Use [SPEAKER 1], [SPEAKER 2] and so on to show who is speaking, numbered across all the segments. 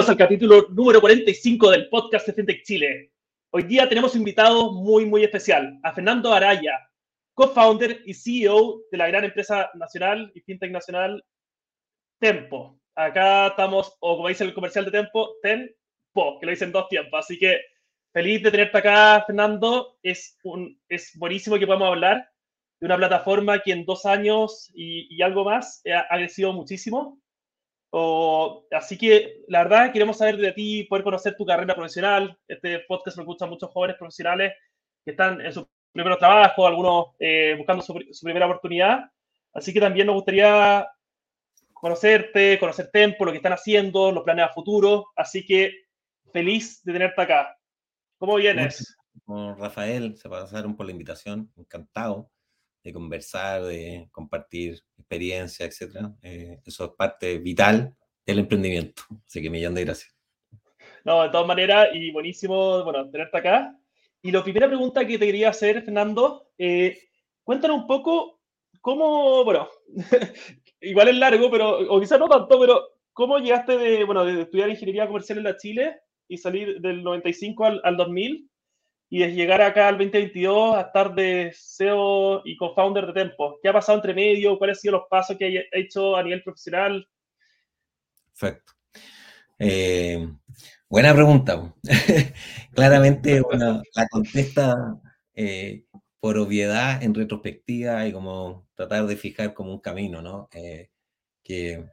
[SPEAKER 1] Bienvenidos al capítulo número 45 del podcast de FinTech Chile. Hoy día tenemos invitado muy, muy especial a Fernando Araya, co-founder y CEO de la gran empresa nacional y FinTech nacional Tempo. Acá estamos, o como dice el comercial de Tempo, Tempo, que lo dicen dos tiempos. Así que feliz de tenerte acá, Fernando. Es, un, es buenísimo que podamos hablar de una plataforma que en dos años y, y algo más ha, ha crecido muchísimo o, así que, la verdad, queremos saber de ti, poder conocer tu carrera profesional. Este podcast me gusta muchos jóvenes profesionales que están en su primer trabajo, algunos eh, buscando su, su, primera oportunidad. Así que también nos gustaría conocerte, conocer Tempo, lo que están haciendo, los planes a futuro. Así que feliz de tenerte acá. ¿Cómo vienes?
[SPEAKER 2] Con Rafael, se pasaron por la invitación, encantado de conversar, de compartir experiencia, etcétera. Eh, eso es parte vital del emprendimiento. Así que millón de gracias.
[SPEAKER 1] No, de todas maneras, y buenísimo, bueno, tenerte acá. Y la primera pregunta que te quería hacer, Fernando, eh, cuéntanos un poco cómo, bueno, igual es largo, pero, o quizás no tanto, pero ¿cómo llegaste de, bueno, de estudiar ingeniería comercial en la Chile y salir del 95 al, al 2000 y de llegar acá al 2022 a estar de CEO y co-founder de Tempo. ¿Qué ha pasado entre medio? ¿Cuáles han sido los pasos que ha hecho a nivel profesional?
[SPEAKER 2] Perfecto. Eh, buena pregunta. Claramente una, la contesta eh, por obviedad en retrospectiva y como tratar de fijar como un camino, ¿no? Eh, que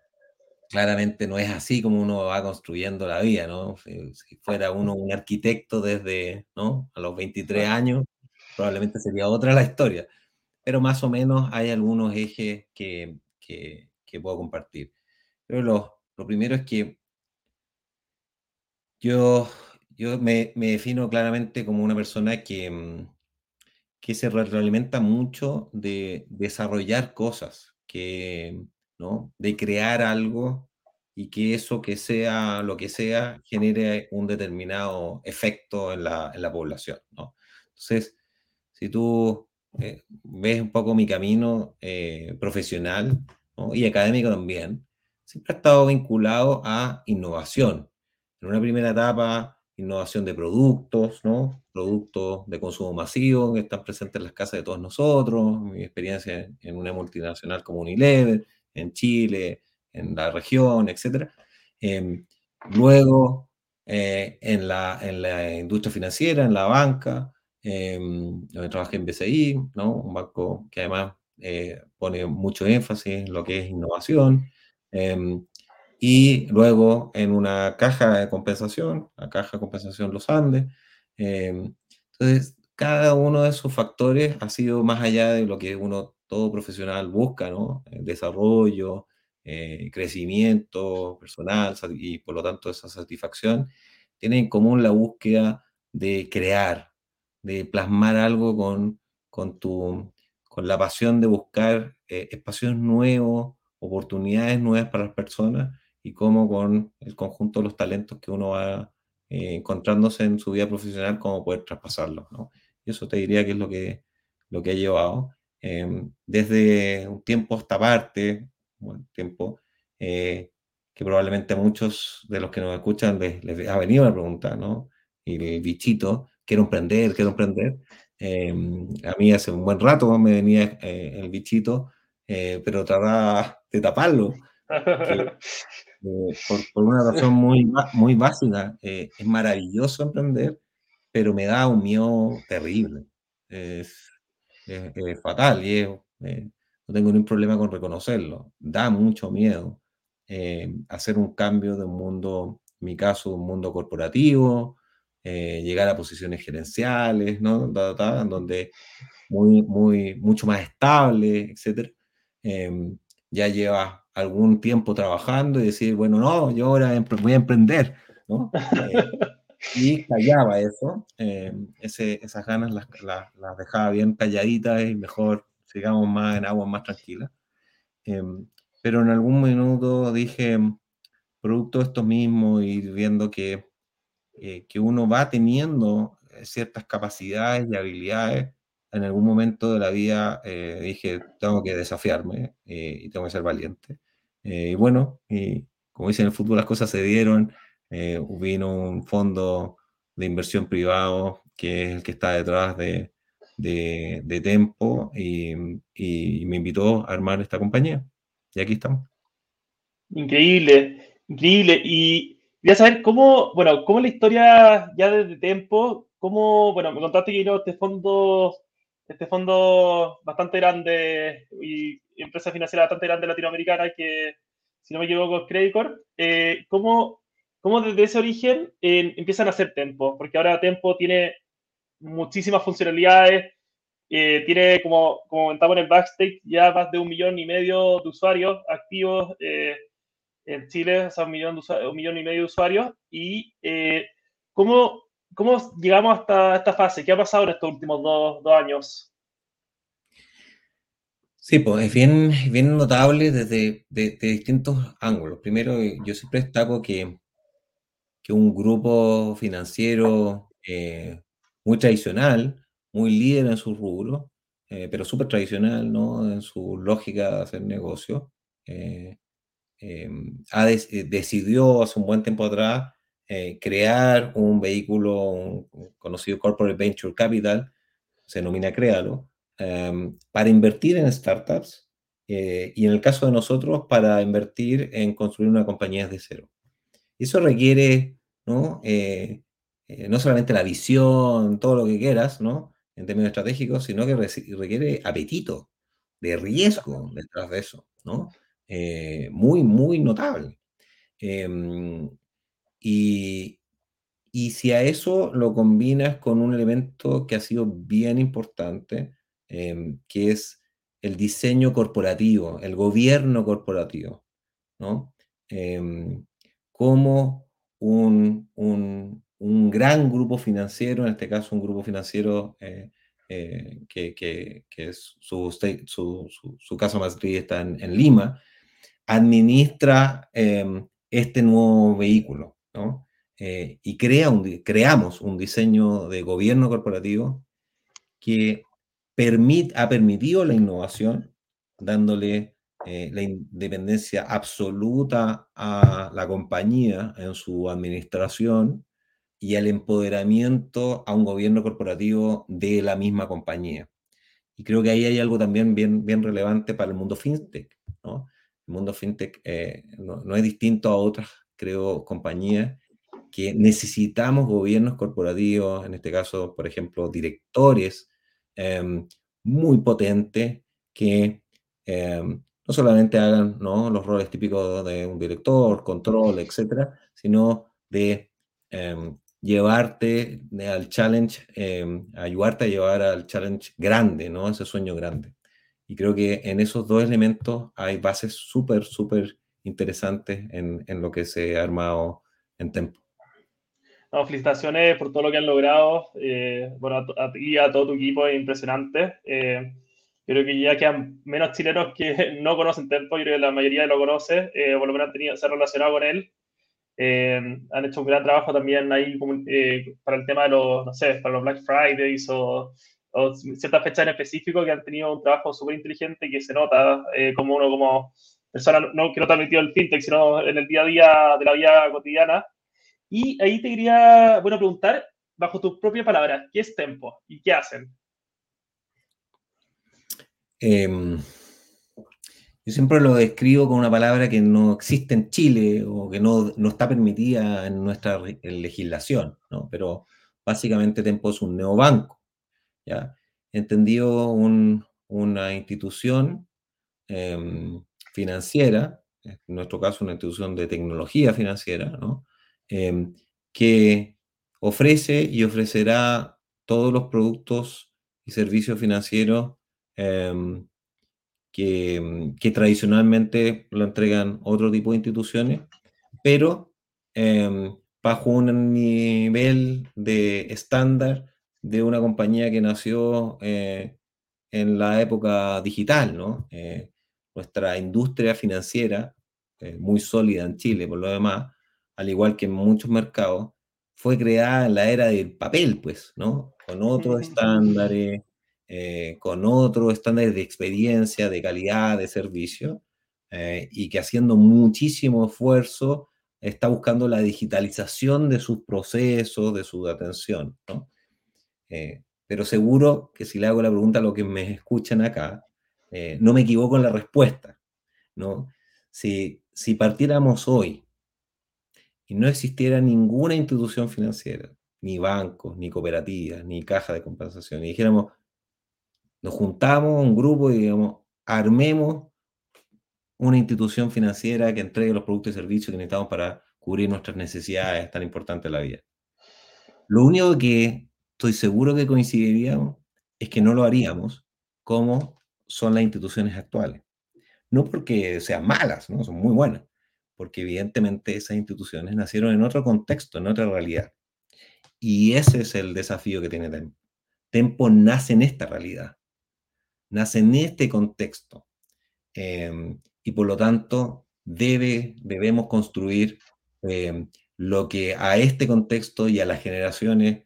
[SPEAKER 2] claramente no es así como uno va construyendo la vida, ¿no? Si, si, fuera uno un arquitecto desde, ¿no? A los 23 años, probablemente sería otra la historia. Pero más o menos hay algunos ejes que, que, que puedo compartir. Pero lo, lo, primero es que yo, yo me, me, defino claramente como una persona que, mm, que se realimenta mucho de desarrollar cosas, que ¿no? De crear algo y que eso que sea lo que sea genere un determinado efecto en la, en la población, ¿no? Entonces, si tú eh, ves un poco mi camino eh, profesional ¿no? y académico también, siempre ha estado vinculado a innovación. En una primera etapa, innovación de productos, ¿no? Productos de consumo masivo que están presentes en las casas de todos nosotros, mi experiencia en una multinacional como Unilever, en Chile, en la región, etc. Eh, luego, eh, en, la, en, la, industria financiera, en la banca, eh, donde trabajé en BCI, ¿no? un banco que además eh, pone mucho énfasis en lo que es innovación. Em, y luego en una caja de compensación, la caja de compensación Los Andes. Em, entonces, cada uno de esos factores ha sido más allá de lo que uno todo profesional busca, ¿no? El desarrollo, eh, crecimiento personal y por lo tanto esa satisfacción, tiene en común la búsqueda de crear, de plasmar algo con, con, tu, con la pasión de buscar eh, espacios nuevos, oportunidades nuevas para las personas y cómo con el conjunto de los talentos que uno va eh, encontrándose en su vida profesional, cómo poder traspasarlos. ¿no? Y eso te diría que es lo que, lo que he llevado. Eh, desde un tiempo a esta parte, un tiempo, eh, que probablemente a muchos de los que nos escuchan les, les, ha venido la pregunta, ¿no? Y el bichito, quiero emprender, quiero emprender. Eh, a mí hace un buen rato me venía eh, el bichito, pero trataba de taparlo. Que, por, por, una razón muy, muy básica, es maravilloso emprender, pero me da un miedo terrible. Es, es, es fatal y es, eh, no tengo ningún problema con reconocerlo. Da mucho miedo eh, hacer un cambio de un mundo, en mi caso, un mundo corporativo, eh, llegar a posiciones gerenciales, ¿no? Da, da, donde muy, muy, mucho más estable, etc. Em, ya lleva algún tiempo trabajando y decir, bueno, no, yo ahora voy a emprender, ¿no? y callaba eso, eh, esas ganas las, las, dejaba bien calladitas y mejor sigamos más en aguas más tranquilas. Eh, pero en algún minuto dije, producto de esto mismo y viendo que, eh, que uno va teniendo ciertas capacidades y habilidades, en algún momento de la vida eh, dije, tengo que desafiarme y tengo que ser valiente. y bueno, y como dicen en el fútbol, las cosas se dieron eh, vino un fondo de inversión privado que es el que está detrás de, de, Tempo y, y, me invitó a armar esta compañía. Y aquí estamos.
[SPEAKER 1] Increíble, increíble. Y quería saber cómo, bueno, cómo la historia ya desde Tempo, cómo, bueno, me contaste que vino este fondo, este fondo bastante grande y empresa financiera bastante grande latinoamericana que, si no me equivoco, es Credit Corp. Eh, ¿cómo, ¿Cómo desde ese origen eh, empiezan a hacer Tempo? Porque ahora Tempo tiene muchísimas funcionalidades, eh, tiene, como, como comentamos en el backstage, ya más de un millón y medio de usuarios activos eh, en Chile, o sea, un millón, un millón y medio de usuarios. ¿Y ¿cómo, cómo llegamos hasta esta fase? ¿Qué ha pasado en estos últimos dos, dos años?
[SPEAKER 2] Sí, pues es bien, bien notable desde de, distintos ángulos. Primero, yo siempre destaco que que un grupo financiero eh, muy tradicional, muy líder en su rubro, eh, pero súper tradicional ¿no? en su lógica de hacer negocio, eh, ha decidió hace un buen tiempo atrás crear un vehículo conocido Corporate Venture Capital, se denomina Créalo, para invertir en startups y en el caso de nosotros para invertir en construir una compañía desde cero. Eso requiere ¿no? Eh, eh, no solamente la visión, todo lo que quieras, ¿no? En términos estratégicos, sino que requiere apetito de riesgo detrás de eso, ¿no? Eh, muy, muy notable. Em, y, y si a eso lo combinas con un elemento que ha sido bien importante, em, que es el diseño corporativo, el gobierno corporativo, ¿no? Eh, cómo un, un, gran grupo financiero, en este caso un grupo financiero eh, eh, que, que, que, su, su, su, casa matriz está en, Lima, administra em, este nuevo vehículo, ¿no? Eh, y crea un, creamos un diseño de gobierno corporativo que permit, ha permitido la innovación, dándole eh, la independencia absoluta a la compañía en su administración y el empoderamiento a un gobierno corporativo de la misma compañía. Y creo que ahí hay algo también bien, bien relevante para el mundo fintech. ¿no? El mundo fintech eh, no, es distinto a otras, creo, compañías que necesitamos gobiernos corporativos, en este caso, por ejemplo, directores em, muy potentes que em, no solamente hagan ¿no? los roles típicos de un director, control, etcétera, sino de em, llevarte al challenge, em, ayudarte a llevar al challenge grande, ¿no? Ese sueño grande. Y creo que en esos dos elementos hay bases súper, súper interesantes en, en, lo que se ha armado en Tempo.
[SPEAKER 1] No, felicitaciones por todo lo que han logrado. Eh, bueno, a ti y a todo tu equipo es impresionante. Eh, creo que ya quedan menos chilenos que no conocen Tempo, yo creo que la mayoría lo conoce, eh, por lo menos han tenido, se han relacionado con él. Eh, han hecho un gran trabajo también ahí eh, para el tema de los, no sé, para los Black Fridays o, o ciertas fechas en específico que han tenido un trabajo súper inteligente que se nota como uno como persona, no que no ha metido el fintech, sino en el día a día de la vida cotidiana. Y ahí te quería, bueno, preguntar, bajo tus propias palabras, ¿qué es Tempo y qué hacen?
[SPEAKER 2] Em, yo siempre lo describo con una palabra que no existe en Chile o que no, está permitida en nuestra legislación, ¿no? pero básicamente Tempo es un neobanco, ¿ya? entendido una institución em, financiera, en nuestro caso una institución de tecnología financiera, ¿no? Em, que ofrece y ofrecerá todos los productos y servicios financieros Em, que, que, tradicionalmente lo entregan otro tipo de instituciones, pero em, bajo un nivel de estándar de una compañía que nació eh, en la época digital, ¿no? Eh, nuestra industria financiera, eh, muy sólida en Chile por lo demás, al igual que en muchos mercados, fue creada en la era del papel, pues, ¿no? Con otros estándares, eh, con otros estándares de experiencia, de calidad, de servicio, eh, y que haciendo muchísimo esfuerzo está buscando la digitalización de sus procesos, de su atención. Eh, pero seguro que si le hago la pregunta a los que me escuchan acá, no me equivoco en la respuesta, ¿no? Si, si partiéramos hoy y no existiera ninguna institución financiera, ni bancos, ni cooperativas, ni caja de compensación, y dijéramos, nos juntamos un grupo y digamos, armemos una institución financiera que entregue los productos y servicios que necesitamos para cubrir nuestras necesidades tan importantes en la vida. Lo único que estoy seguro que coincidiríamos es que no lo haríamos como son las instituciones actuales. No porque sean malas, ¿no? son muy buenas, porque evidentemente esas instituciones nacieron en otro contexto, en otra realidad. Y ese es el desafío que tiene Tempo. Tempo nace en esta realidad, nace en este contexto. Em, y por lo tanto, debe, debemos construir em, lo que a este contexto y a las generaciones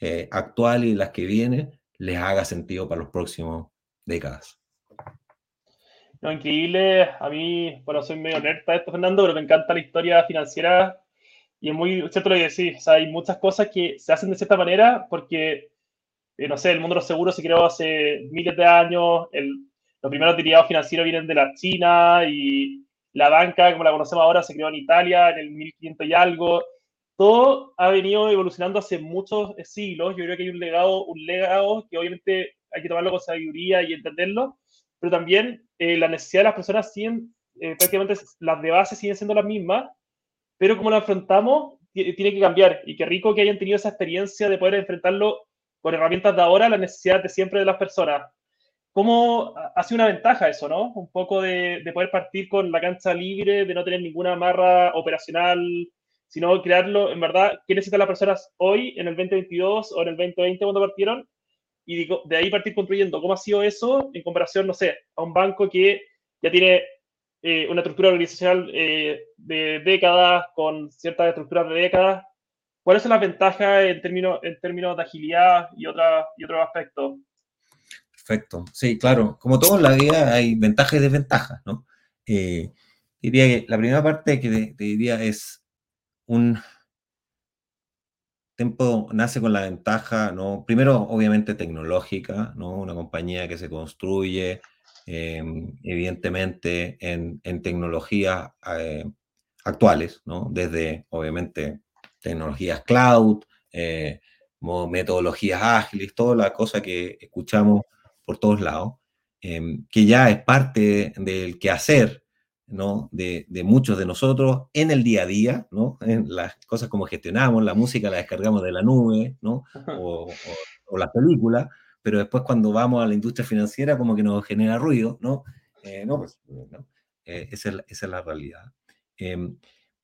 [SPEAKER 2] eh, actuales y las que vienen les haga sentido para los próximos décadas.
[SPEAKER 1] No, increíble. A mí, bueno, soy medio nerd para esto, Fernando, pero me encanta la historia financiera y es muy cierto lo que decís. O sea, hay muchas cosas que se hacen de cierta manera porque, eh, no sé, el mundo de los seguros se creó hace miles de años, el, los primeros derivados financieros vienen de la China y la banca, como la conocemos ahora, se creó en Italia en el 1500 y algo. Todo ha venido evolucionando hace muchos siglos. Yo creo que hay un legado, un legado que obviamente hay que tomarlo con sabiduría y entenderlo, pero también eh, la necesidad de las personas siguen, eh, prácticamente las de base siguen siendo las mismas, pero como lo afrontamos, tiene que cambiar. Y qué rico que hayan tenido esa experiencia de poder enfrentarlo con herramientas de ahora, la necesidad de siempre de las personas. ¿Cómo ha sido una ventaja eso, no? Un poco de, de, poder partir con la cancha libre, de no tener ninguna amarra operacional, sino crearlo, en verdad, ¿qué necesitan las personas hoy, en el 2022 o en el 2020 cuando partieron? y de ahí partir construyendo. ¿Cómo ha sido eso en comparación, no sé, a un banco que ya tiene eh, una estructura organizacional eh, de décadas, con ciertas estructuras de décadas? ¿Cuáles son las ventajas en términos, en términos de agilidad y, y otros aspectos?
[SPEAKER 2] Perfecto. Sí, claro. Como todo en la vida hay ventajas y desventajas, ¿no? Eh, diría que la primera parte que te diría es un, Tempo nace con la ventaja, ¿no? Primero, obviamente, tecnológica, ¿no? Una compañía que se construye, em, evidentemente, en, tecnologías eh, actuales, ¿no? Desde, obviamente, tecnologías cloud, eh, metodologías ágiles, toda la cosa que escuchamos por todos lados, em, que ya es parte del quehacer ¿no? De, muchos de nosotros en el día a día, ¿no? En las cosas como gestionamos, la música la descargamos de la nube, ¿no? O, las películas, pero después cuando vamos a la industria financiera como que nos genera ruido, ¿no? Eh, no, pues, eh, esa, es, la realidad. Em,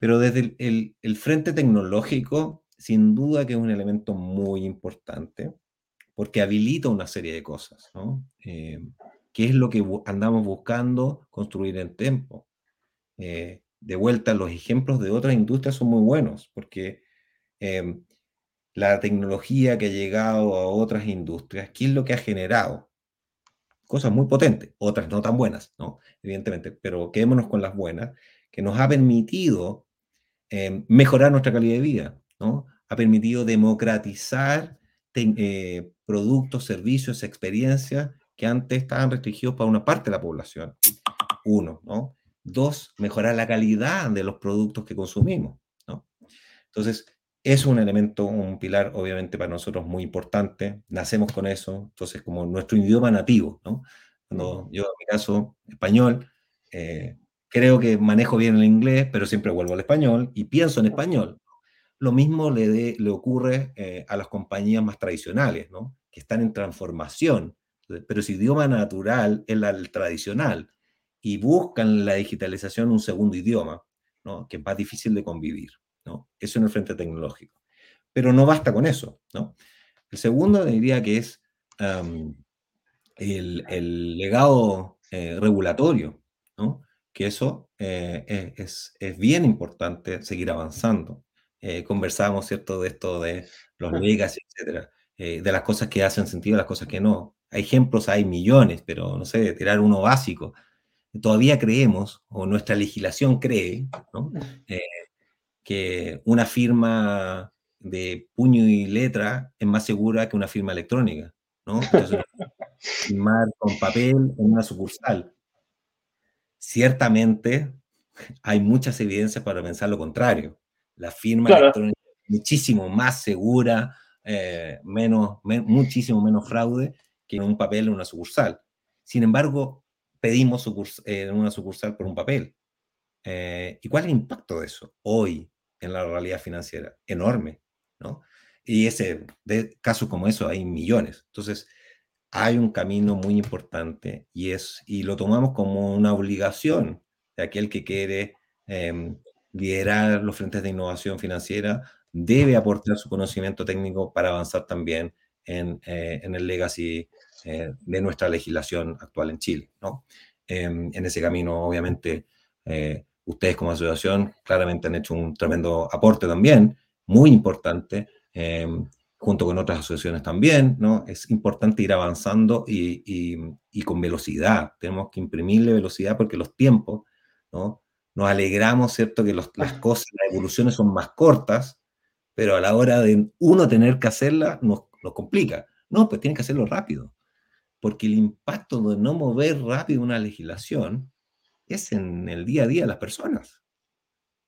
[SPEAKER 2] pero desde el, frente tecnológico, sin duda que es un elemento muy importante, porque habilita una serie de cosas, ¿no? ¿Qué es lo que andamos buscando construir en tiempo? Eh, de vuelta, los ejemplos de otras industrias son muy buenos, porque em, la tecnología que ha llegado a otras industrias, ¿qué es lo que ha generado? Cosas muy potentes, otras no tan buenas, ¿no? Evidentemente, pero quedémonos con las buenas, que nos ha permitido em, mejorar nuestra calidad de vida, ¿no? Ha permitido democratizar eh, productos, servicios, experiencias que antes estaban restringidos para una parte de la población. Uno, ¿no? Dos, mejorar la calidad de los productos que consumimos. ¿no? Entonces, es un elemento, un pilar obviamente para nosotros muy importante. Nacemos con eso, entonces como nuestro idioma nativo. ¿no? Cuando yo, en mi caso, español, eh, creo que manejo bien el inglés, pero siempre vuelvo al español y pienso en español. Lo mismo le, le ocurre eh, a las compañías más tradicionales, ¿no? que están en transformación, pero su idioma natural es el tradicional y buscan la digitalización un segundo idioma, ¿no? que es más difícil de convivir. ¿no? Eso en el frente tecnológico. Pero no basta con eso. ¿no? El segundo diría que es el, legado eh, regulatorio, ¿no? Que eso eh, es, es, bien importante seguir avanzando. Eh, conversamos, ¿cierto?, de esto de los legacy, etcétera, de las cosas que hacen sentido, las cosas que no. Hay ejemplos, hay millones, pero no sé, tirar uno básico todavía creemos, o nuestra legislación cree, ¿no? Eh, que una firma de puño y letra es más segura que una firma electrónica, ¿no? Entonces, firmar con papel en una sucursal. Ciertamente hay muchas evidencias para pensar lo contrario. La firma electrónica es muchísimo más segura, eh, menos, muchísimo menos fraude que en un papel en una sucursal. Sin embargo, pedimos en una sucursal por un papel. Eh, ¿Y cuál es el impacto de eso hoy en la realidad financiera? Enorme, ¿no? Y ese, de casos como eso hay millones. Entonces, hay un camino muy importante y, es, y lo tomamos como una obligación de aquel que quiere em, liderar los frentes de innovación financiera, debe aportar su conocimiento técnico para avanzar también en, eh, en el legacy eh, de nuestra legislación actual en Chile. ¿no? Em, en ese camino, obviamente, eh, ustedes como asociación claramente han hecho un tremendo aporte también, muy importante, em, junto con otras asociaciones también, ¿no? Es importante ir avanzando y, y, con velocidad. Tenemos que imprimirle velocidad porque los tiempos, ¿no? Nos alegramos, ¿cierto? Que las cosas, las evoluciones son más cortas, pero a la hora de uno tener que hacerla, nos, nos complica. No, pues tiene que hacerlo rápido porque el impacto de no mover rápido una legislación es en el día a día de las personas.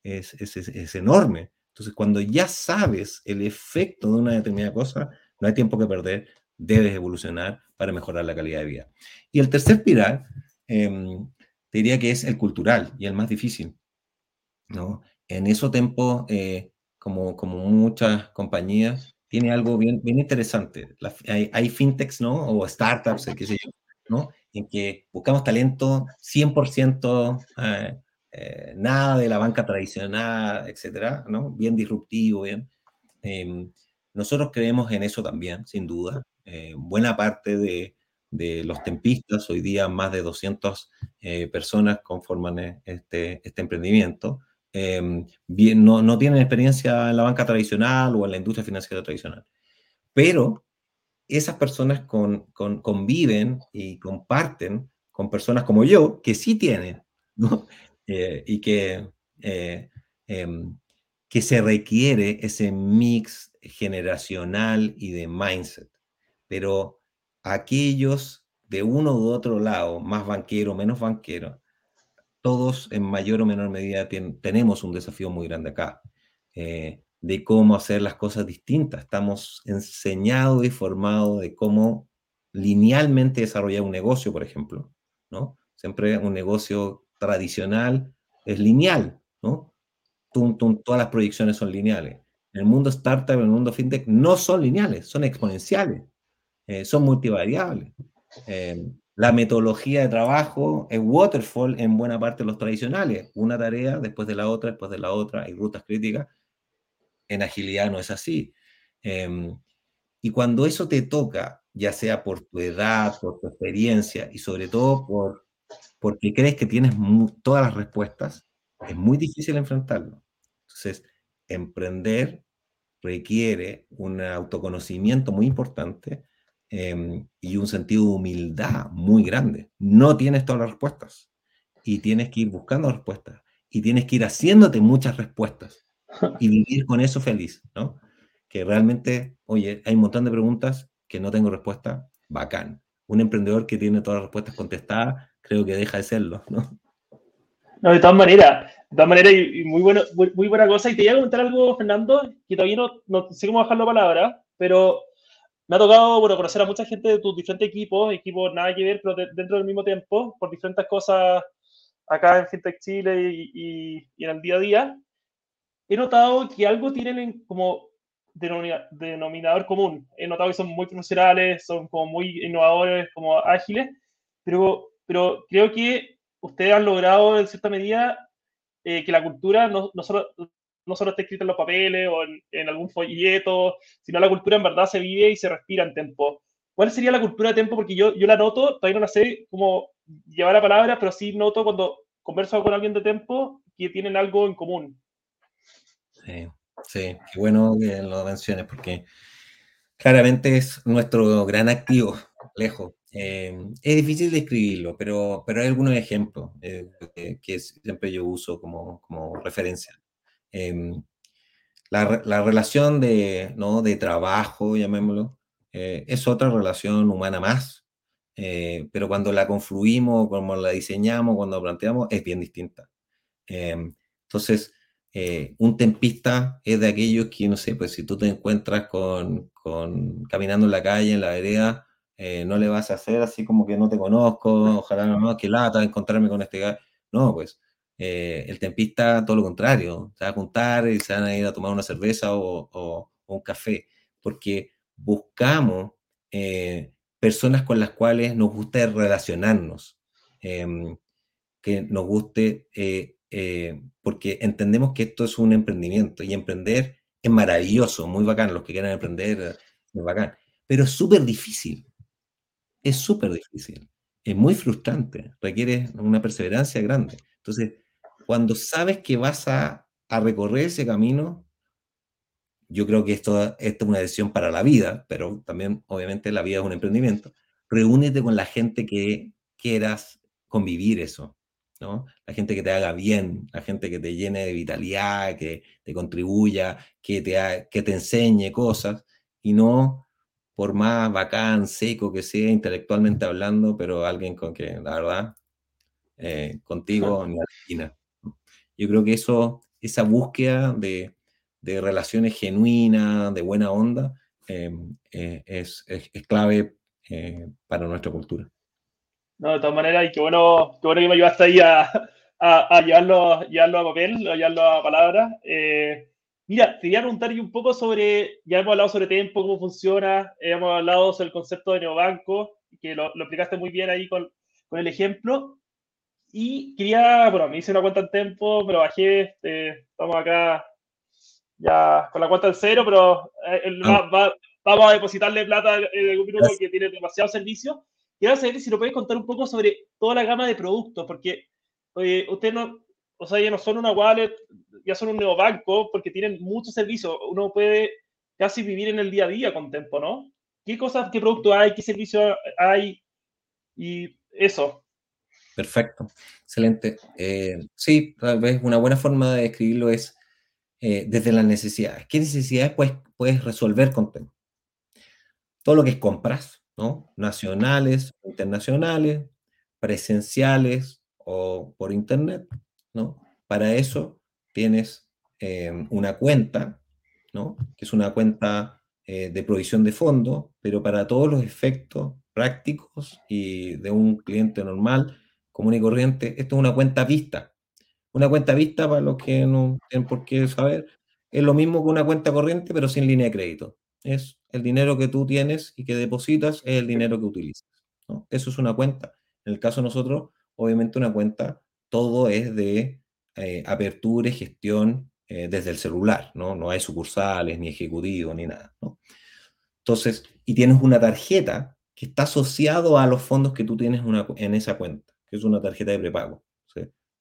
[SPEAKER 2] Es, es, enorme. Entonces, cuando ya sabes el efecto de una determinada cosa, no hay tiempo que perder, debes evolucionar para mejorar la calidad de vida. Y el tercer pilar, em, te diría que es el cultural y el más difícil. ¿no? En ese tiempo, eh, como, como muchas compañías, tiene algo bien, bien interesante. hay, fintechs, ¿no? O startups, qué sé yo, ¿no? En que buscamos talento 100%, eh, eh, nada de la banca tradicional, etcétera, ¿no? Bien disruptivo, bien. Em, nosotros creemos en eso también, sin duda. Eh, buena parte de, los tempistas, hoy día más de 200 personas conforman este, este emprendimiento. Em, no, tienen experiencia en la banca tradicional o en la industria financiera tradicional. Pero esas personas con, conviven y comparten con personas como yo, que sí tienen. Eh, y que, eh, em, que se requiere ese mix generacional y de mindset. Pero aquellos de uno u otro lado, más banquero, menos banquero, todos en mayor o menor medida tenemos un desafío muy grande acá, eh, de cómo hacer las cosas distintas. Estamos enseñados y formados de cómo linealmente desarrollar un negocio, por ejemplo, ¿no? Siempre un negocio tradicional es lineal, ¿no? todas las proyecciones son lineales. El mundo startup, el mundo fintech, no son lineales, son exponenciales, eh, son multivariables. Eh, la metodología de trabajo es waterfall en buena parte de los tradicionales. Una tarea después de la otra, después de la otra, hay rutas críticas. En agilidad no es así. Em, y cuando eso te toca, ya sea por tu edad, por tu experiencia y sobre todo por, porque crees que tienes todas las respuestas, es muy difícil enfrentarlo. Entonces, emprender requiere un autoconocimiento muy importante Em, y un sentido de humildad muy grande. No tienes todas las respuestas y tienes que ir buscando respuestas y tienes que ir haciéndote muchas respuestas y vivir con eso feliz, ¿no? Que realmente, oye, hay un montón de preguntas que no tengo respuesta, bacán. Un emprendedor que tiene todas las respuestas contestadas, creo que deja de serlo, ¿no?
[SPEAKER 1] No, de todas maneras, de todas maneras, y, muy, bueno, muy, buena cosa. Y te iba a comentar algo, Fernando, que todavía no, no sé cómo bajarlo palabra, pero me ha tocado, bueno, conocer a mucha gente de tus diferentes equipos, equipos nada que ver, pero dentro del mismo tiempo, por diferentes cosas acá en FinTech Chile y, en el día a día. He notado que algo tienen como denominador común. He notado que son muy profesionales, son como muy innovadores, como ágiles, pero, pero creo que ustedes han logrado en cierta medida eh, que la cultura no, no, solo, no solo está escrito en los papeles o en, algún folleto, sino la cultura en verdad se vive y se respira en Tempo. ¿Cuál sería la cultura de Tempo? Porque yo, yo la noto, todavía no la sé cómo llevar la palabra, pero sí noto cuando converso con alguien de Tempo que tienen algo en común.
[SPEAKER 2] Sí, sí, qué bueno que lo menciones porque claramente es nuestro gran activo, lejos. Eh, es difícil describirlo, pero, pero hay algunos ejemplos eh, que siempre yo uso como, como referencia. Em, la, relación de, ¿no? de trabajo, llamémoslo, eh, es otra relación humana más, eh, pero cuando la confluimos, cuando la diseñamos, cuando la planteamos, es bien distinta. Em, entonces, eh, un tempista es de aquellos que, no sé, pues si tú te encuentras con, con caminando en la calle, en la vereda, no le vas a hacer así como que no te conozco, ojalá no, que lata encontrarme con este No, pues eh, el tempista, todo lo contrario, se va a juntar y se van a ir a tomar una cerveza o, un café, porque buscamos eh, personas con las cuales nos guste relacionarnos, em, que nos guste, eh, porque entendemos que esto es un emprendimiento y emprender es maravilloso, muy bacán, los que quieran emprender es bacán, pero es súper difícil, es súper difícil, es muy frustrante, requiere una perseverancia grande. Entonces, cuando sabes que vas a, recorrer ese camino, yo creo que esto, es una decisión para la vida, pero también obviamente la vida es un emprendimiento. Reúnete con la gente que quieras convivir eso, ¿no? La gente que te haga bien, la gente que te llene de vitalidad, que te contribuya, que te, que te enseñe cosas, y no por más bacán, seco que sea intelectualmente hablando, pero alguien con que, la verdad, eh, contigo ni a la esquina. Yo creo que eso, esa búsqueda de, relaciones genuinas, de buena onda, em, eh, es, clave eh, para nuestra cultura.
[SPEAKER 1] No, de todas maneras, y qué bueno, qué bueno que me ayudaste ahí a, a, llevarlo, a papel, a llevarlo a palabras. Eh, mira, quería preguntar un poco sobre, ya hemos hablado sobre Tempo, cómo funciona, hemos hablado sobre el concepto de neobanco, que lo, lo explicaste muy bien ahí con, con el ejemplo. Y quería, bueno, me hice una cuenta en Tempo, me lo bajé, este, estamos acá ya con la cuenta en cero, pero eh, ah. vamos a depositarle plata en algún minuto porque tiene demasiado servicio. Quiero saber si lo puedes contar un poco sobre toda la gama de productos, porque oye, ustedes no, o sea, ya no son una wallet, ya son un neobanco, porque tienen muchos servicios. Uno puede casi vivir en el día a día con Tempo, ¿no? ¿Qué cosas, qué productos hay, qué servicios hay? Y eso.
[SPEAKER 2] Perfecto, excelente. Eh, sí, tal vez una buena forma de describirlo es eh, desde las necesidades. ¿Qué necesidades puedes, puedes resolver con Tempo? Todo lo que es compras, ¿no? Nacionales, internacionales, presenciales o por internet, ¿no? Para eso tienes eh, una cuenta, ¿no? Que es una cuenta de provisión de fondos, pero para todos los efectos prácticos y de un cliente normal, común y corriente, esto es una cuenta vista. Una cuenta vista, para los que no tienen por qué saber, es lo mismo que una cuenta corriente, pero sin línea de crédito. Es el dinero que tú tienes y que depositas, es el dinero que utilizas. Eso es una cuenta. En el caso de nosotros, obviamente una cuenta, todo es de eh, apertura y gestión eh, desde el celular, ¿no? No hay sucursales, ni ejecutivos, ni nada, Entonces, y tienes una tarjeta que está asociado a los fondos que tú tienes en esa cuenta que es una tarjeta de prepago.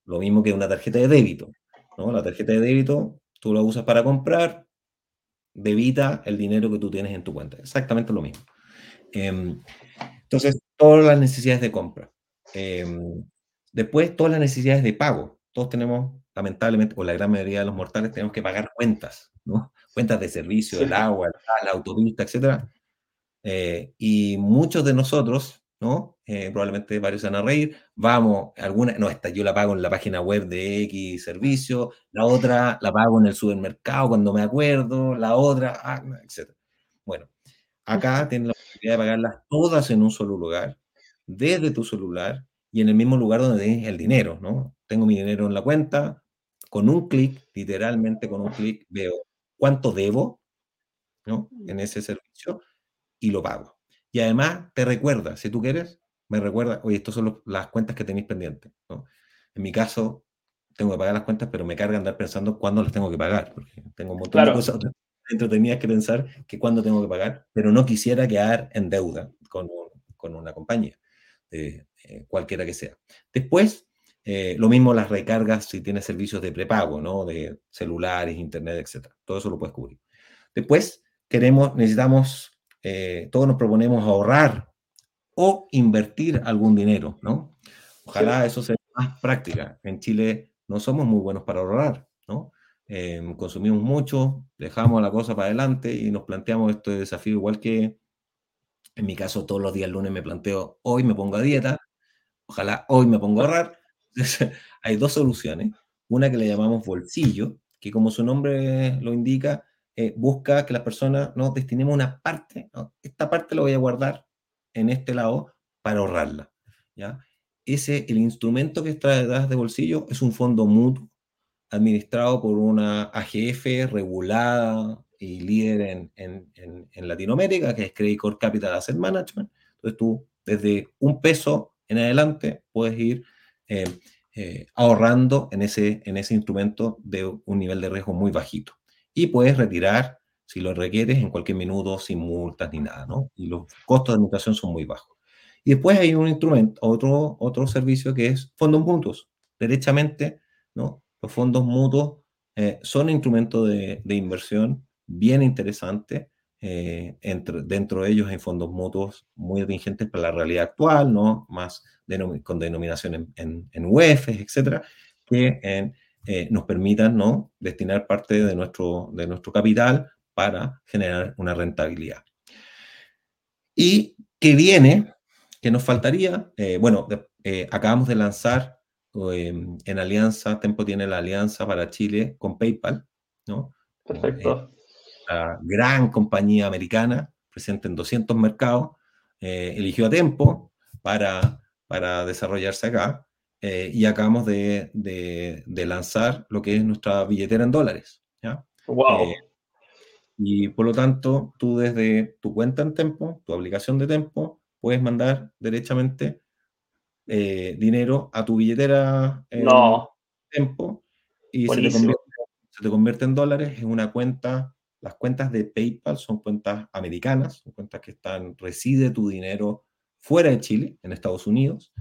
[SPEAKER 2] Lo mismo que una tarjeta de débito. ¿no? La tarjeta de débito tú la usas para comprar, debita el dinero que tú tienes en tu cuenta. Exactamente lo mismo. Em, entonces, todas las necesidades de compra. Em, después, todas las necesidades de pago. Todos tenemos, lamentablemente, o la gran mayoría de los mortales, tenemos que pagar cuentas, ¿no? Cuentas de servicio, el agua, la, autopista, etc. Eh, y muchos de nosotros ¿no? Eh, probablemente varios se van a reír. Vamos, alguna, no, esta yo la pago en la página web de X servicio, la otra la pago en el supermercado cuando me acuerdo, la otra, ah, etc. Bueno, acá tienes la posibilidad de pagarlas todas en un solo lugar, desde tu celular y en el mismo lugar donde tienes el dinero, ¿no? Tengo mi dinero en la cuenta, con un clic, literalmente con un clic, veo cuánto debo, ¿no? En ese servicio y lo pago. Y además te recuerda, si tú quieres, me recuerda, oye, estas son las cuentas que tenéis pendientes. En mi caso, tengo que pagar las cuentas, pero me carga andar pensando cuándo las tengo que pagar, porque tengo un montón de cosas entretenidas que pensar que cuándo tengo que pagar, pero no quisiera quedar en deuda con, con una compañía, eh, cualquiera que sea. Después, eh, lo mismo las recargas si tienes servicios de prepago, ¿no? De celulares, internet, etc. Todo eso lo puedes cubrir. Después, queremos, necesitamos eh, todos nos proponemos ahorrar o invertir algún dinero, ¿no? Ojalá eso sea más práctica. En Chile no somos muy buenos para ahorrar, ¿no? em, consumimos mucho, dejamos la cosa para adelante y nos planteamos este desafío igual que en mi caso todos los días lunes me planteo, hoy me pongo a dieta, ojalá hoy me pongo a ahorrar. hay dos soluciones. Una que le llamamos bolsillo, que como su nombre lo indica, eh, busca que las personas nos destinemos una parte, esta parte la voy a guardar en este lado para ahorrarla. ¿ya? Ese, el instrumento que está de bolsillo es un fondo mutuo administrado por una AGF regulada y líder en, en, Latinoamérica, que es Credit Core Capital Asset Management. Entonces tú, desde un peso en adelante, puedes ir eh, eh, ahorrando en ese, en ese instrumento de un nivel de riesgo muy bajito. Y puedes retirar, si lo requieres, en cualquier minuto sin multas ni nada, ¿no? Y los costos de administración son muy bajos. Y después hay un instrumento, otro, otro servicio que es fondos mutuos. Derechamente, ¿no? Los fondos mutuos eh, son instrumentos de, de, inversión bien interesantes. Eh, dentro de ellos hay fondos mutuos muy atingentes para la realidad actual, ¿no? Más con denominación en, en, en UEFs, etcétera, que eh, nos permitan ¿no? destinar parte de nuestro, de nuestro capital para generar una rentabilidad. ¿Y qué viene? ¿Qué nos faltaría? Eh, bueno, acabamos de lanzar em, en alianza, Tempo tiene la alianza para Chile con PayPal, ¿no?
[SPEAKER 1] Perfecto.
[SPEAKER 2] La gran compañía americana, presente en 200 mercados, eligió a Tempo para para desarrollarse acá. Eh, y acabamos de, de, lanzar lo que es nuestra billetera en dólares. ¿ya?
[SPEAKER 1] Wow. Eh,
[SPEAKER 2] y por lo tanto, tú desde tu cuenta en Tempo, tu aplicación de Tempo, puedes mandar derechamente eh, dinero a tu billetera en Tempo y se te, convierte, se te, convierte, en dólares en una cuenta. Las cuentas de PayPal son cuentas americanas, son cuentas que están, reside tu dinero fuera de Chile, en Estados Unidos,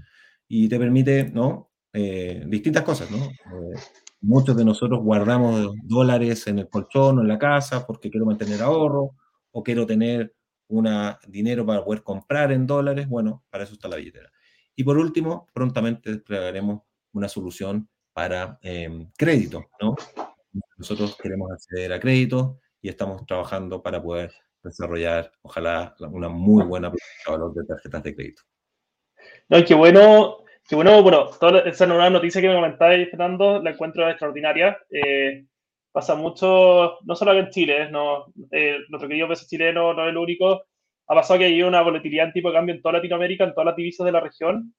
[SPEAKER 2] y te permite, ¿no? Eh, distintas cosas, ¿no? Eh, muchos de nosotros guardamos dólares en el colchón o en la casa porque quiero mantener ahorro o quiero tener una, dinero para poder comprar en dólares. Bueno, para eso está la billetera. Y por último, prontamente desplegaremos una solución para em, crédito, ¿no? Nosotros queremos acceder a crédito y estamos trabajando para poder desarrollar, ojalá, una muy buena valor de tarjetas de crédito.
[SPEAKER 1] No, qué bueno, qué bueno, bueno, toda esa nueva noticia que me comentáis, Fernando, la encuentro extraordinaria. Eh, pasa mucho, no solo en Chile, no, eh, nuestro querido peso chileno no es el único. Ha pasado que hay una volatilidad en tipo de cambio en toda Latinoamérica, en todas las divisas de la región.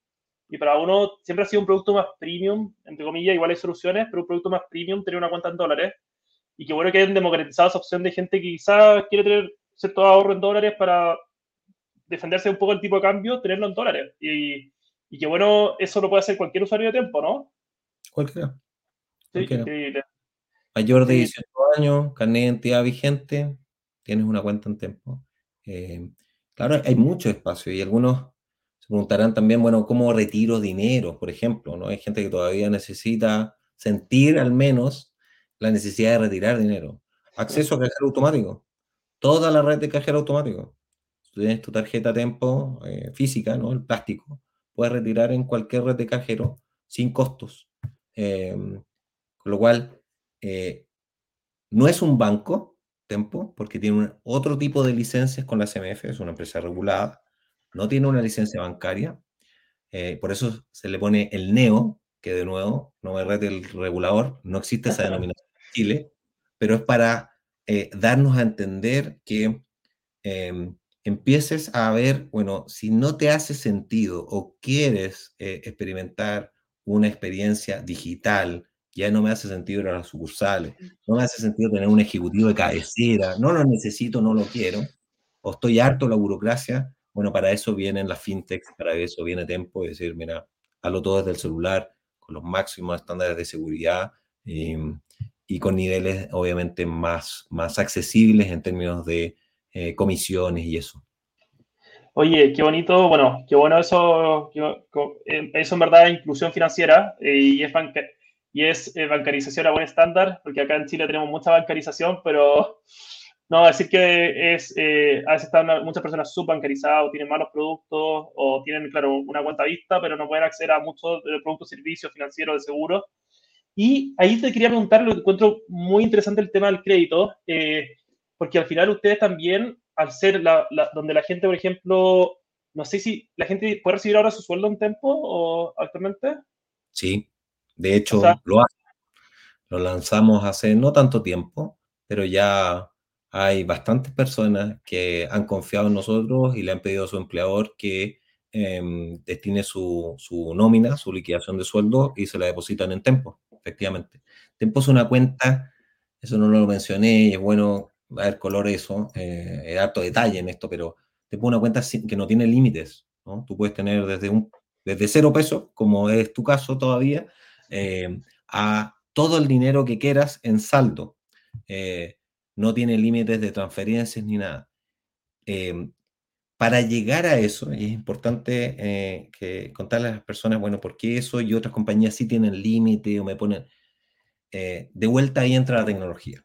[SPEAKER 1] Y para uno siempre ha sido un producto más premium, entre comillas, igual hay soluciones, pero un producto más premium tener una cuenta en dólares. Y qué bueno que hayan democratizado esa opción de gente que quizás quiere tener cierto ahorro en dólares para defenderse un poco el tipo de cambio, tenerlo en dólares. Y, y que bueno, eso lo puede hacer cualquier usuario de tiempo, ¿no?
[SPEAKER 2] Cualquiera. Sí, Mayor de 18 años, carnet de identidad vigente, tienes una cuenta en tiempo. Eh, claro, hay mucho espacio y algunos se preguntarán también, bueno, ¿cómo retiro dinero, por ejemplo? ¿no? Hay gente que todavía necesita sentir al menos la necesidad de retirar dinero. Acceso a cajero automático toda la red de cajero automático. Si tienes tu tarjeta Tempo eh, física, ¿no? El plástico, puedes retirar en cualquier red de cajero sin costos. Em, con lo cual, eh, no es un banco, Tempo, porque tiene otro tipo de licencias con la CMF, es una empresa regulada, no tiene una licencia bancaria, eh, por eso se le pone el NEO, que de nuevo, no me rete el regulador, no existe esa denominación en Chile, pero es para eh, darnos a entender que em, empieces a ver, bueno, si no te hace sentido o quieres eh, experimentar una experiencia digital, ya no me hace sentido ir a las sucursales, no me hace sentido tener un ejecutivo de cabecera, no lo necesito, no lo quiero, o estoy harto de la burocracia, bueno, para eso vienen las fintechs, para eso viene Tempo, y decir, mira, hazlo todo desde el celular, con los máximos estándares de seguridad, em, y con niveles obviamente más, más accesibles en términos de eh, comisiones y eso.
[SPEAKER 1] Oye, qué bonito, bueno, qué bueno eso, eh, eso en verdad es inclusión financiera eh, y es, y es bancarización a buen estándar, porque acá en Chile tenemos mucha bancarización, pero no, decir que es, a veces están muchas personas subbancarizadas o tienen malos productos o tienen, claro, una cuenta vista, pero no pueden acceder a muchos productos, servicios financieros de seguro Y ahí te quería preguntar, lo que encuentro muy interesante el tema del crédito, eh, porque al final ustedes también, al ser la, donde la gente, por ejemplo, no sé si la gente puede recibir ahora su sueldo en tiempo o actualmente.
[SPEAKER 2] Sí, de hecho lo hace. Lo lanzamos hace no tanto tiempo, pero ya hay bastantes personas que han confiado en nosotros y le han pedido a su empleador que em, destine su, su, nómina, su liquidación de sueldo y se la depositan en Tempo, efectivamente. Tempo es una cuenta, eso no lo mencioné y es bueno ver color eso, eh, es harto detalle en esto, pero Tempo es una cuenta que no tiene límites, ¿no? Tú puedes tener desde, un, desde cero pesos, como es tu caso todavía, eh, a todo el dinero que quieras en saldo. Eh, no tiene límites de transferencias ni nada. Para llegar a eso, y es importante eh, que contarle a las personas, bueno, ¿por qué eso y otras compañías sí tienen límite o me ponen... Eh, de vuelta ahí entra la tecnología,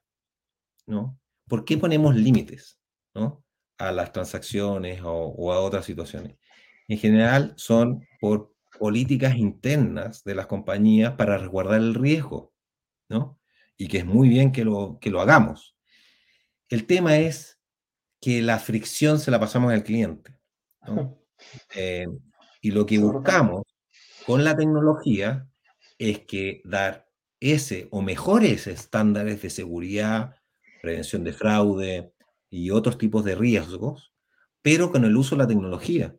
[SPEAKER 2] ¿no? ¿Por qué ponemos límites, ¿no? A las transacciones o, o a otras situaciones. En general son por políticas internas de las compañías para resguardar el riesgo, ¿no? Y que es muy bien que lo, que lo hagamos. El tema es que la fricción se la pasamos al cliente. Eh, y lo que buscamos con la tecnología es que dar ese o mejores estándares de seguridad, prevención de fraude y otros tipos de riesgos, pero con el uso de la tecnología.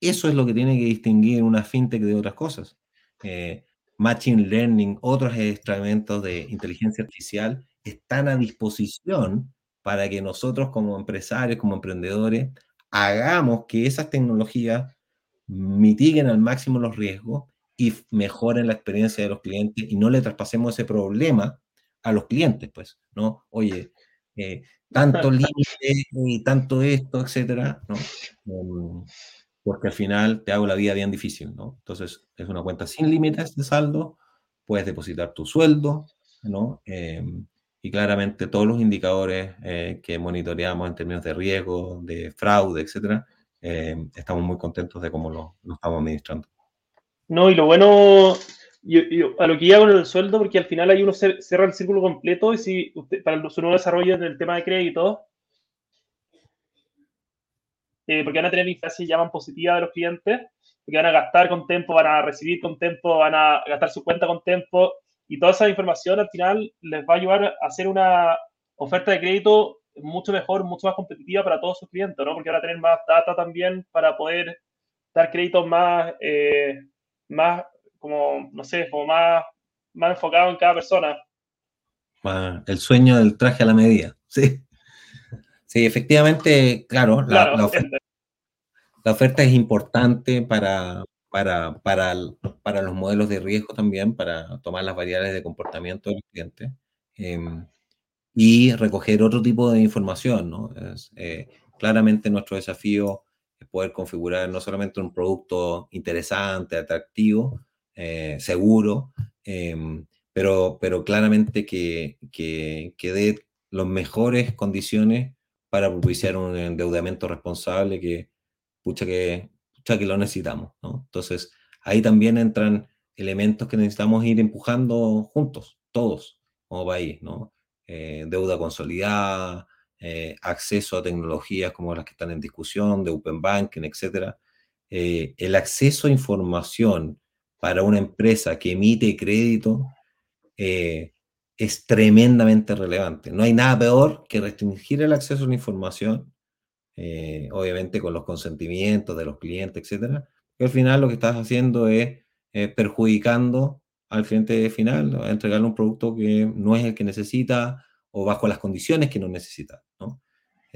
[SPEAKER 2] Eso es lo que tiene que distinguir una fintech de otras cosas. Eh, machine learning, otros instrumentos de inteligencia artificial están a disposición para que nosotros como empresarios, como emprendedores, hagamos que esas tecnologías mitiguen al máximo los riesgos y mejoren la experiencia de los clientes y no le traspasemos ese problema a los clientes, pues, ¿no? Oye, eh, tanto límite y tanto esto, etcétera, ¿no? Em, porque al final te hago la vida bien difícil, ¿no? Entonces, es una cuenta sin límites de saldo, puedes depositar tu sueldo, ¿no? Em, y claramente todos los indicadores eh, que monitoreamos en términos de riesgo, de fraude, etcétera, eh, estamos muy contentos de cómo lo, estamos administrando.
[SPEAKER 1] No, y lo bueno, a lo que iba con el sueldo, porque al final hay uno cierra el círculo completo y si usted, para su nuevo desarrollo en el tema de crédito, eh, porque van a tener inflación llaman positiva de los clientes, porque van a gastar con tiempo, van a recibir con tiempo, van a gastar su cuenta con tiempo, y toda esa información al final les va a ayudar a hacer una oferta de crédito mucho mejor, mucho más competitiva para todos sus clientes, ¿no? Porque van a tener más data también para poder dar créditos más, eh, más como, no sé, como más, más enfocado en cada persona.
[SPEAKER 2] El sueño del traje a la medida, sí. Sí, efectivamente, claro, la, la oferta es importante para, para, para, para, los modelos de riesgo también, para tomar las variables de comportamiento del cliente em, y recoger otro tipo de información. ¿no? Eh, claramente nuestro desafío es poder configurar no solamente un producto interesante, atractivo, eh, seguro, em, pero, pero claramente que, que, que dé las mejores condiciones para propiciar un endeudamiento responsable que, pucha que que lo necesitamos, ¿no? Entonces, ahí también entran elementos que necesitamos ir empujando juntos, todos, como país, ¿no? Eh, deuda consolidada, eh, acceso a tecnologías como las que están en discusión, de Open Banking, etc. Eh, el acceso a información para una empresa que emite crédito es tremendamente relevante. No hay nada peor que restringir el acceso a la información eh, obviamente con los consentimientos de los clientes, etcétera, que al final lo que estás haciendo es eh, perjudicando al cliente final, entregarle un producto que no es el que necesita o bajo las condiciones que no necesita.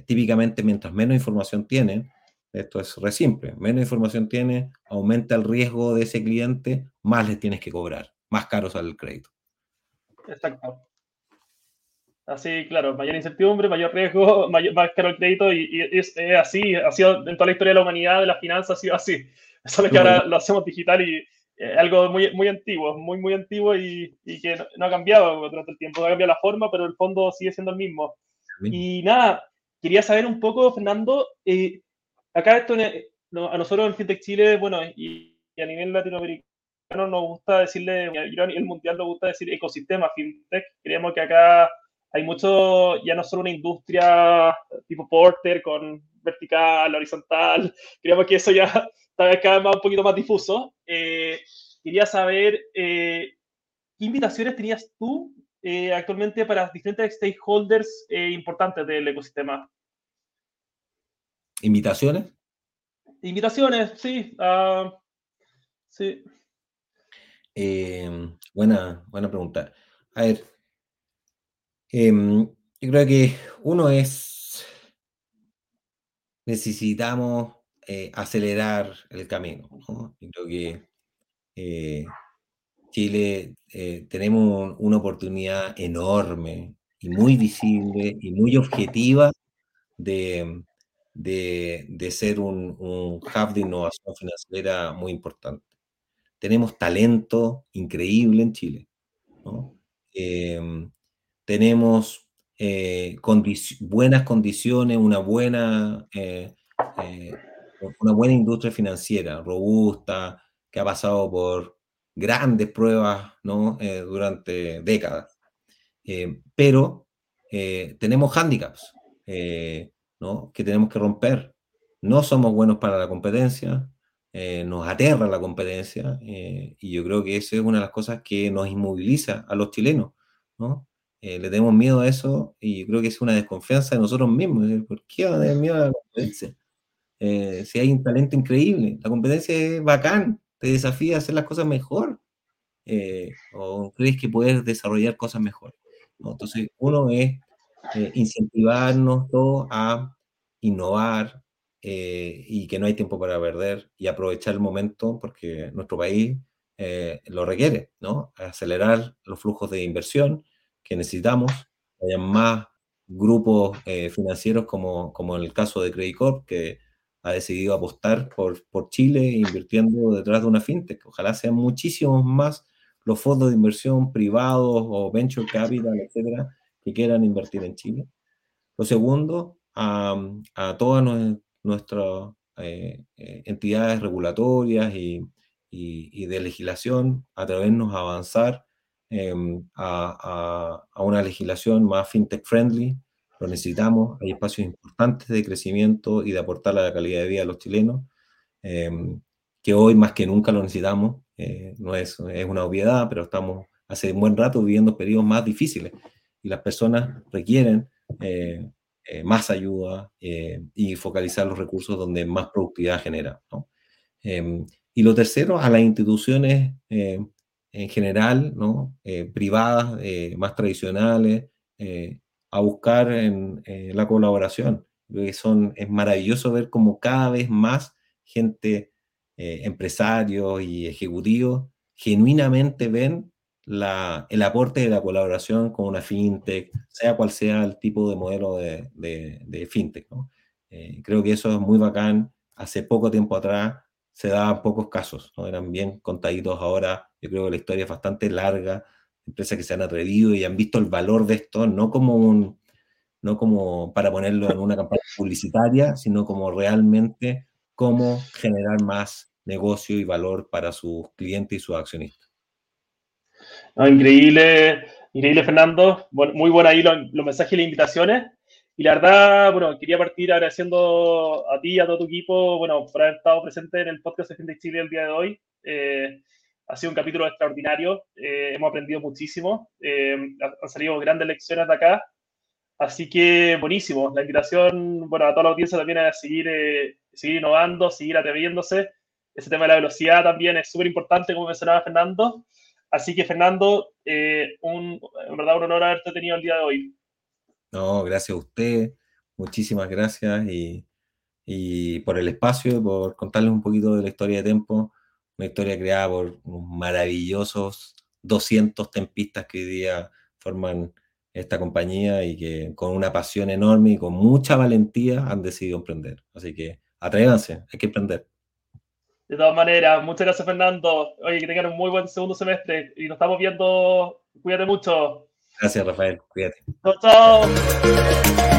[SPEAKER 2] Típicamente, mientras menos información tienen, esto es re simple, menos información tiene, aumenta el riesgo de ese cliente, más les tienes que cobrar, más caro sale el crédito.
[SPEAKER 1] Exacto. Así, claro, mayor incertidumbre, mayor riesgo, mayor, más caro el crédito y, es, así, ha sido en toda la historia de la humanidad, de la finanza, ha sido así. Solo que ahora lo hacemos digital y eh, algo muy, muy antiguo, muy, muy antiguo y, y que no, ha cambiado durante el tiempo, no ha cambiado la forma, pero el fondo sigue siendo el mismo. Y nada, quería saber un poco, Fernando, eh, acá esto, a nosotros en FinTech Chile, bueno, y, a nivel latinoamericano, nos gusta decirle, el mundial nos gusta decir ecosistema fintech. Creemos que acá hay mucho, ya no solo una industria tipo Porter con vertical, horizontal, creemos que eso ya está cada vez más, un poquito más difuso. Eh, quería saber, eh, ¿qué invitaciones tenías tú eh, actualmente para diferentes stakeholders importantes del ecosistema?
[SPEAKER 2] ¿Invitaciones?
[SPEAKER 1] Invitaciones, sí. Uh, sí.
[SPEAKER 2] buena, buena pregunta. A ver, Em, yo creo que uno es, necesitamos eh, acelerar el camino. Yo creo que eh, Chile eh, tenemos una oportunidad enorme y muy visible y muy objetiva de, de, ser un, un, hub de innovación financiera muy importante. Tenemos talento increíble en Chile. ¿no? Em, tenemos eh, buenas condiciones, una buena, eh, eh, una buena industria financiera, robusta, que ha pasado por grandes pruebas ¿no? durante décadas. pero tenemos hándicaps ¿no? que tenemos que romper. No somos buenos para la competencia, nos aterra la competencia y yo creo que eso es una de las cosas que nos inmoviliza a los chilenos. ¿no? Eh, le tenemos miedo a eso y creo que es una desconfianza de nosotros mismos. ¿Por qué van a tener miedo a la competencia? Eh, si hay un talento increíble, la competencia es bacán, te desafía a hacer las cosas mejor. Eh, o crees que puedes desarrollar cosas mejor. Entonces, uno es incentivarnos todos a innovar y que no hay tiempo para perder y aprovechar el momento porque nuestro país lo requiere, ¿no? Acelerar los flujos de inversión, que necesitamos, que haya más grupos eh, financieros como, como en el caso de Credit Corp, que ha decidido apostar por, por Chile invirtiendo detrás de una fintech. Ojalá sean muchísimos más los fondos de inversión privados o venture capital, etcétera, que quieran invertir en Chile. Lo segundo, a, a todas nuestras eh, eh, entidades regulatorias y, y, y, de legislación, atrevernos a avanzar Em, a, una legislación más fintech friendly. Lo necesitamos. Hay espacios importantes de crecimiento y de aportar la calidad de vida de los chilenos, em, que hoy más que nunca lo necesitamos. Eh, no es, es una obviedad, pero estamos hace un buen rato viviendo periodos más difíciles y las personas requieren eh, eh, más ayuda y focalizar los recursos donde más productividad genera. Em, y lo tercero, a las instituciones en general, ¿no? Eh, privadas, eh, más tradicionales, eh, a buscar en, la colaboración. son, es maravilloso ver cómo cada vez más gente, empresarios y ejecutivos, genuinamente ven la, el aporte de la colaboración con una fintech, sea cual sea el tipo de modelo de, de, fintech. ¿no? creo que eso es muy bacán. Hace poco tiempo atrás se daban pocos casos, ¿no? eran bien contaditos ahora. Yo creo que la historia es bastante larga, empresas que se han atrevido y han visto el valor de esto, no como no como para ponerlo en una campaña publicitaria, sino como realmente cómo generar más negocio y valor para sus clientes y sus accionistas.
[SPEAKER 1] increíble, increíble Fernando, muy buena ahí los, los mensajes y las invitaciones. Y la verdad, bueno, quería partir agradeciendo a ti y a todo tu equipo, bueno, por haber estado presente en el podcast de Gente Chile el día de hoy. Eh, ha sido un capítulo extraordinario, eh, hemos aprendido muchísimo, eh, han salido grandes lecciones de acá, así que buenísimo. La invitación, bueno, a toda la audiencia también a seguir, seguir innovando, seguir atreviéndose. Ese tema de la velocidad también es súper importante, como mencionaba Fernando. Así que, Fernando, un, en verdad un honor haberte tenido el día de hoy.
[SPEAKER 2] No, gracias a usted, muchísimas gracias y, y por el espacio, por contarles un poquito de la historia de Tempo, una historia creada por unos maravillosos 200 tempistas que hoy día forman esta compañía y que con una pasión enorme y con mucha valentía han decidido emprender. Así que atrévanse, hay que emprender.
[SPEAKER 1] De todas maneras, muchas gracias Fernando. Oye, que tengan un muy buen segundo semestre y nos estamos viendo. Cuídate mucho.
[SPEAKER 2] Gracias, Rafael. Cuídate.
[SPEAKER 1] Chao, chao.